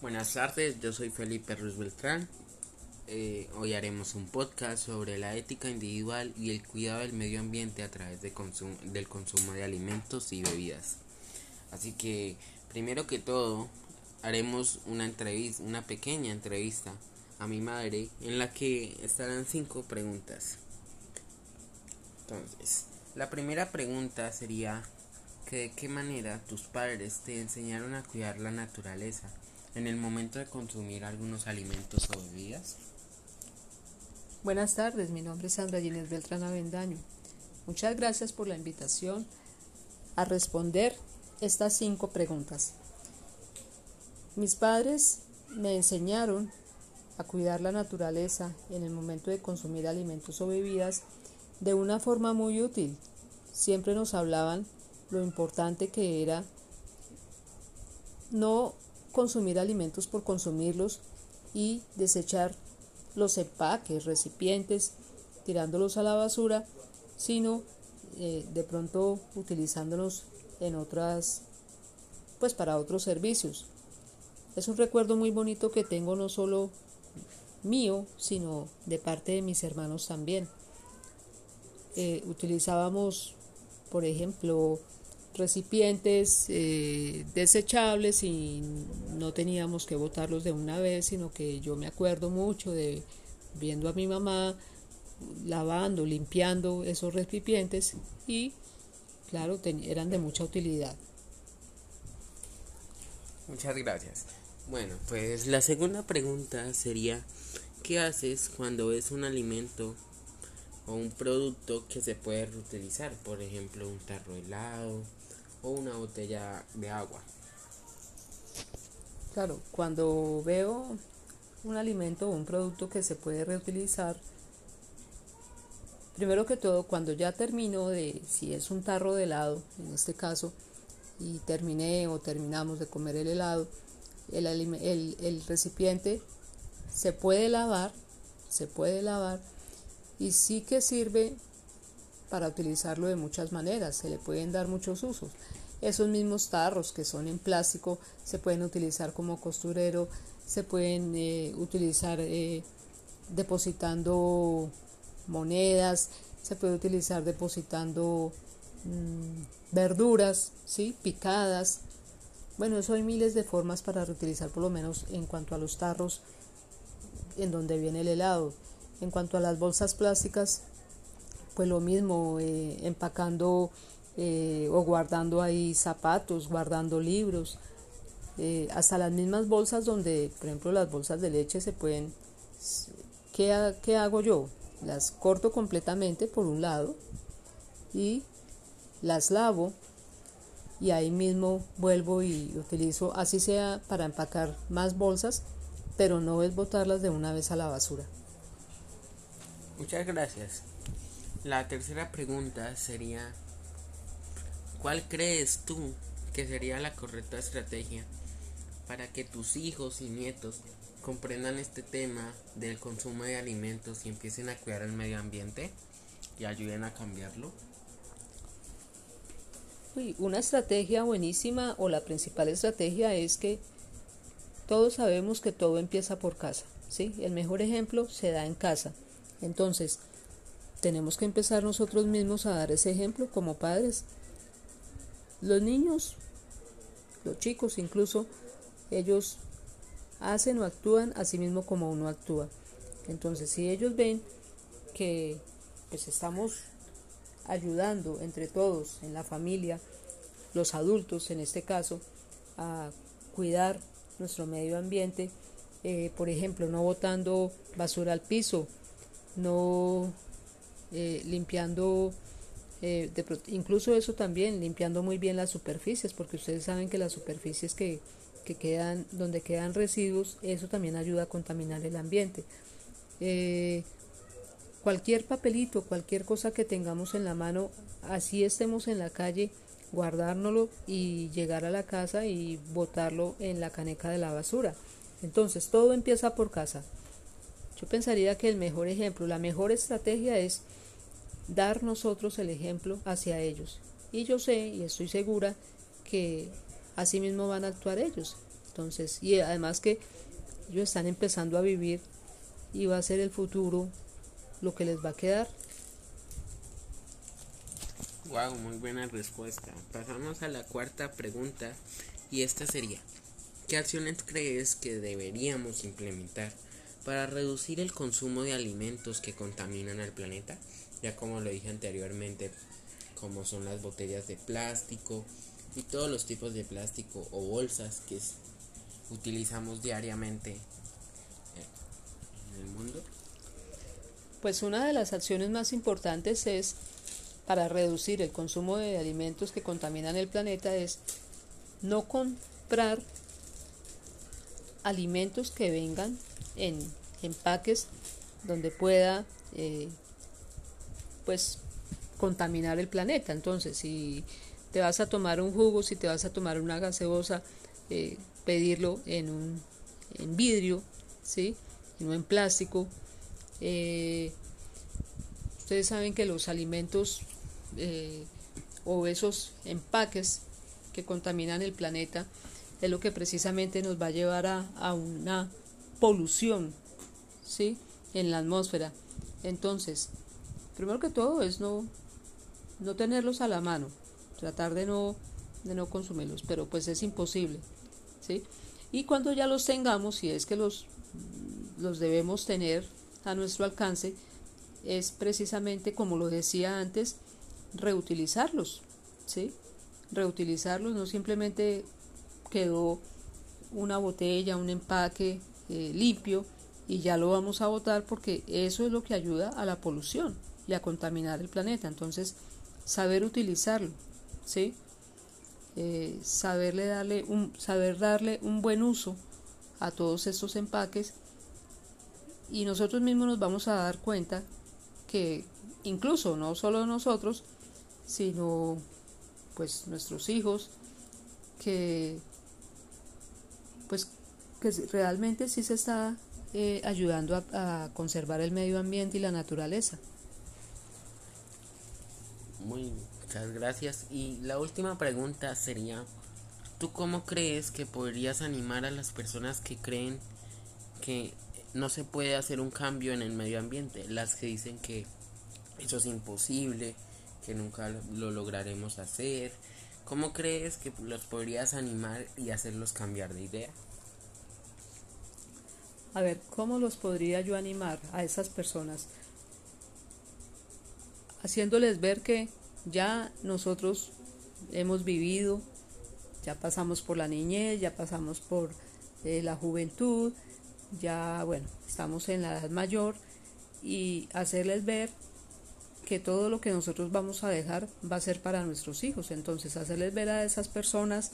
Buenas tardes, yo soy Felipe Ruiz Beltrán. Eh, hoy haremos un podcast sobre la ética individual y el cuidado del medio ambiente a través de del consumo de alimentos y bebidas. Así que, primero que todo, haremos una entrevista, una pequeña entrevista a mi madre en la que estarán cinco preguntas. Entonces, la primera pregunta sería que de qué manera tus padres te enseñaron a cuidar la naturaleza en el momento de consumir algunos alimentos o bebidas? Buenas tardes, mi nombre es Sandra Ginés Beltrán Avendaño. Muchas gracias por la invitación a responder estas cinco preguntas. Mis padres me enseñaron a cuidar la naturaleza en el momento de consumir alimentos o bebidas de una forma muy útil. Siempre nos hablaban lo importante que era no consumir alimentos por consumirlos y desechar los empaques, recipientes, tirándolos a la basura, sino eh, de pronto utilizándolos en otras, pues para otros servicios. Es un recuerdo muy bonito que tengo no solo mío, sino de parte de mis hermanos también. Eh, utilizábamos, por ejemplo, recipientes eh, desechables y no teníamos que botarlos de una vez, sino que yo me acuerdo mucho de viendo a mi mamá lavando, limpiando esos recipientes y claro, eran de mucha utilidad. Muchas gracias. Bueno, pues la segunda pregunta sería, ¿qué haces cuando ves un alimento un producto que se puede reutilizar? Por ejemplo, un tarro helado, o una botella de agua. Claro, cuando veo un alimento o un producto que se puede reutilizar, primero que todo, cuando ya termino de, si es un tarro de helado, en este caso, y terminé o terminamos de comer el helado, el, el, el recipiente se puede lavar, se puede lavar y sí que sirve para utilizarlo de muchas maneras, se le pueden dar muchos usos. Esos mismos tarros que son en plástico se pueden utilizar como costurero, se pueden eh, utilizar eh, depositando monedas, se puede utilizar depositando mm, verduras, ¿sí? picadas. Bueno, eso hay miles de formas para reutilizar, por lo menos en cuanto a los tarros en donde viene el helado. En cuanto a las bolsas plásticas, pues lo mismo, eh, empacando eh, o guardando ahí zapatos, guardando libros, eh, hasta las mismas bolsas donde, por ejemplo, las bolsas de leche se pueden... ¿Qué, ¿Qué hago yo? Las corto completamente por un lado y las lavo y ahí mismo vuelvo y utilizo, así sea para empacar más bolsas, pero no es botarlas de una vez a la basura. Muchas gracias. La tercera pregunta sería, ¿cuál crees tú que sería la correcta estrategia para que tus hijos y nietos comprendan este tema del consumo de alimentos y empiecen a cuidar el medio ambiente y ayuden a cambiarlo? una estrategia buenísima o la principal estrategia es que todos sabemos que todo empieza por casa, ¿sí? El mejor ejemplo se da en casa. Entonces, tenemos que empezar nosotros mismos a dar ese ejemplo como padres. Los niños, los chicos incluso, ellos hacen o actúan así mismo como uno actúa. Entonces, si ellos ven que pues estamos ayudando entre todos en la familia, los adultos en este caso, a cuidar nuestro medio ambiente, eh, por ejemplo, no botando basura al piso, no eh, limpiando, eh, incluso eso también, limpiando muy bien las superficies, porque ustedes saben que las superficies que, que quedan, donde quedan residuos, eso también ayuda a contaminar el ambiente. Eh, cualquier papelito, cualquier cosa que tengamos en la mano, así estemos en la calle, guardárnoslo y llegar a la casa y botarlo en la caneca de la basura. Entonces, todo empieza por casa. Yo pensaría que el mejor ejemplo, la mejor estrategia es dar nosotros el ejemplo hacia ellos. Y yo sé y estoy segura que así mismo van a actuar ellos. Entonces, y además que ellos están empezando a vivir y va a ser el futuro lo que les va a quedar. Wow, muy buena respuesta. Pasamos a la cuarta pregunta y esta sería, ¿qué acciones crees que deberíamos implementar para reducir el consumo de alimentos que contaminan al planeta? Ya como lo dije anteriormente, como son las botellas de plástico y todos los tipos de plástico o bolsas que utilizamos diariamente en el mundo. Pues una de las acciones más importantes es para reducir el consumo de alimentos que contaminan el planeta es no comprar alimentos que vengan en empaques donde pueda eh, pues contaminar el planeta. Entonces, si te vas a tomar un jugo, si te vas a tomar una gaseosa, eh, pedirlo en un en vidrio, ¿sí? No en plástico. Eh, ustedes saben que los alimentos o esos empaques que contaminan el planeta es lo que precisamente nos va a llevar a, una polución ¿sí? en la atmósfera. Entonces, primero que todo es no, no tenerlos a la mano, tratar de no, de no consumirlos, pero pues es imposible. ¿sí? Y cuando ya los tengamos, si es que los, los debemos tener a nuestro alcance, es precisamente como lo decía antes, reutilizarlos, ¿sí? Reutilizarlos, no simplemente quedó una botella, un empaque eh, limpio y ya lo vamos a botar porque eso es lo que ayuda a la polución y a contaminar el planeta. Entonces, saber utilizarlo, ¿sí? Eh, saberle darle un, saber darle un buen uso a todos estos empaques y nosotros mismos nos vamos a dar cuenta que incluso no solo nosotros, sino pues nuestros hijos, que pues que realmente sí se está eh, ayudando a, a, conservar el medio ambiente y la naturaleza. Muy muchas gracias. Y la última pregunta sería, ¿tú cómo crees que podrías animar a las personas que creen que no se puede hacer un cambio en el medio ambiente? Las que dicen que eso es imposible, que nunca lo lograremos hacer. ¿Cómo crees que los podrías animar y hacerlos cambiar de idea? A ver, ¿cómo los podría yo animar a esas personas? Haciéndoles ver que ya nosotros hemos vivido, ya pasamos por la niñez, ya pasamos por eh, la juventud, ya bueno, estamos en la edad mayor y hacerles ver que todo lo que nosotros vamos a dejar va a ser para nuestros hijos. Entonces, hacerles ver a esas personas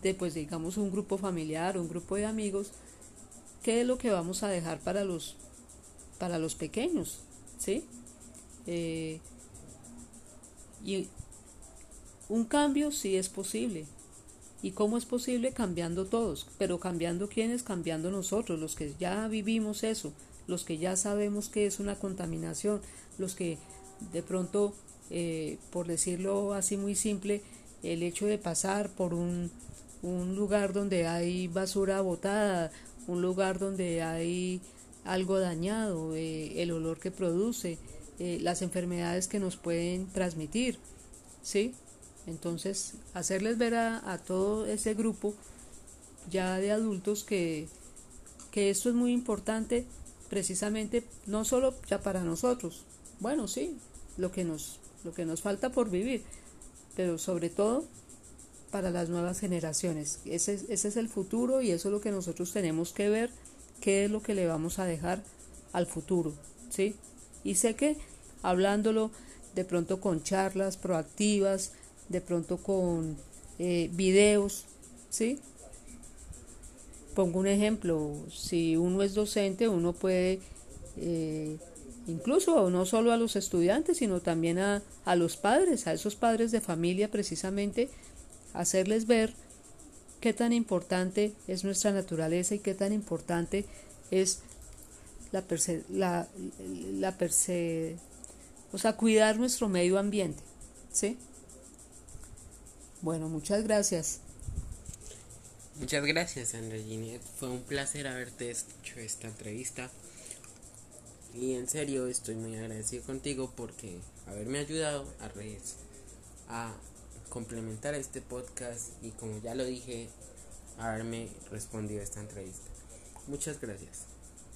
de, pues, digamos, un grupo familiar, un grupo de amigos, qué es lo que vamos a dejar para los, para los pequeños, ¿sí? Eh, y un cambio sí es posible. ¿Y cómo es posible? Cambiando todos. Pero cambiando quiénes? Cambiando nosotros, los que ya vivimos eso, los que ya sabemos que es una contaminación, los que de pronto, eh, por decirlo así muy simple, el hecho de pasar por un, un lugar donde hay basura botada, un lugar donde hay algo dañado, eh, el olor que produce, eh, las enfermedades que nos pueden transmitir, ¿sí? Entonces, hacerles ver a, a, todo ese grupo ya de adultos que, que esto es muy importante precisamente no solo ya para nosotros, bueno, sí, lo que nos, lo que nos falta por vivir, pero sobre todo para las nuevas generaciones. Ese, ese es el futuro y eso es lo que nosotros tenemos que ver, qué es lo que le vamos a dejar al futuro, ¿sí? Y sé que hablándolo de pronto con charlas proactivas, de pronto con eh, videos, ¿sí? Pongo un ejemplo, si uno es docente, uno puede eh, incluso no solo a los estudiantes, sino también a, a los padres, a esos padres de familia precisamente, hacerles ver qué tan importante es nuestra naturaleza y qué tan importante es la perce, la, la perce, o sea, cuidar nuestro medio ambiente, ¿sí? Bueno, muchas gracias. Muchas gracias, André Ginette. Fue un placer haberte hecho esta entrevista. Y en serio estoy muy agradecido contigo porque haberme ayudado a, a complementar este podcast y como ya lo dije, haberme respondido a esta entrevista. Muchas gracias.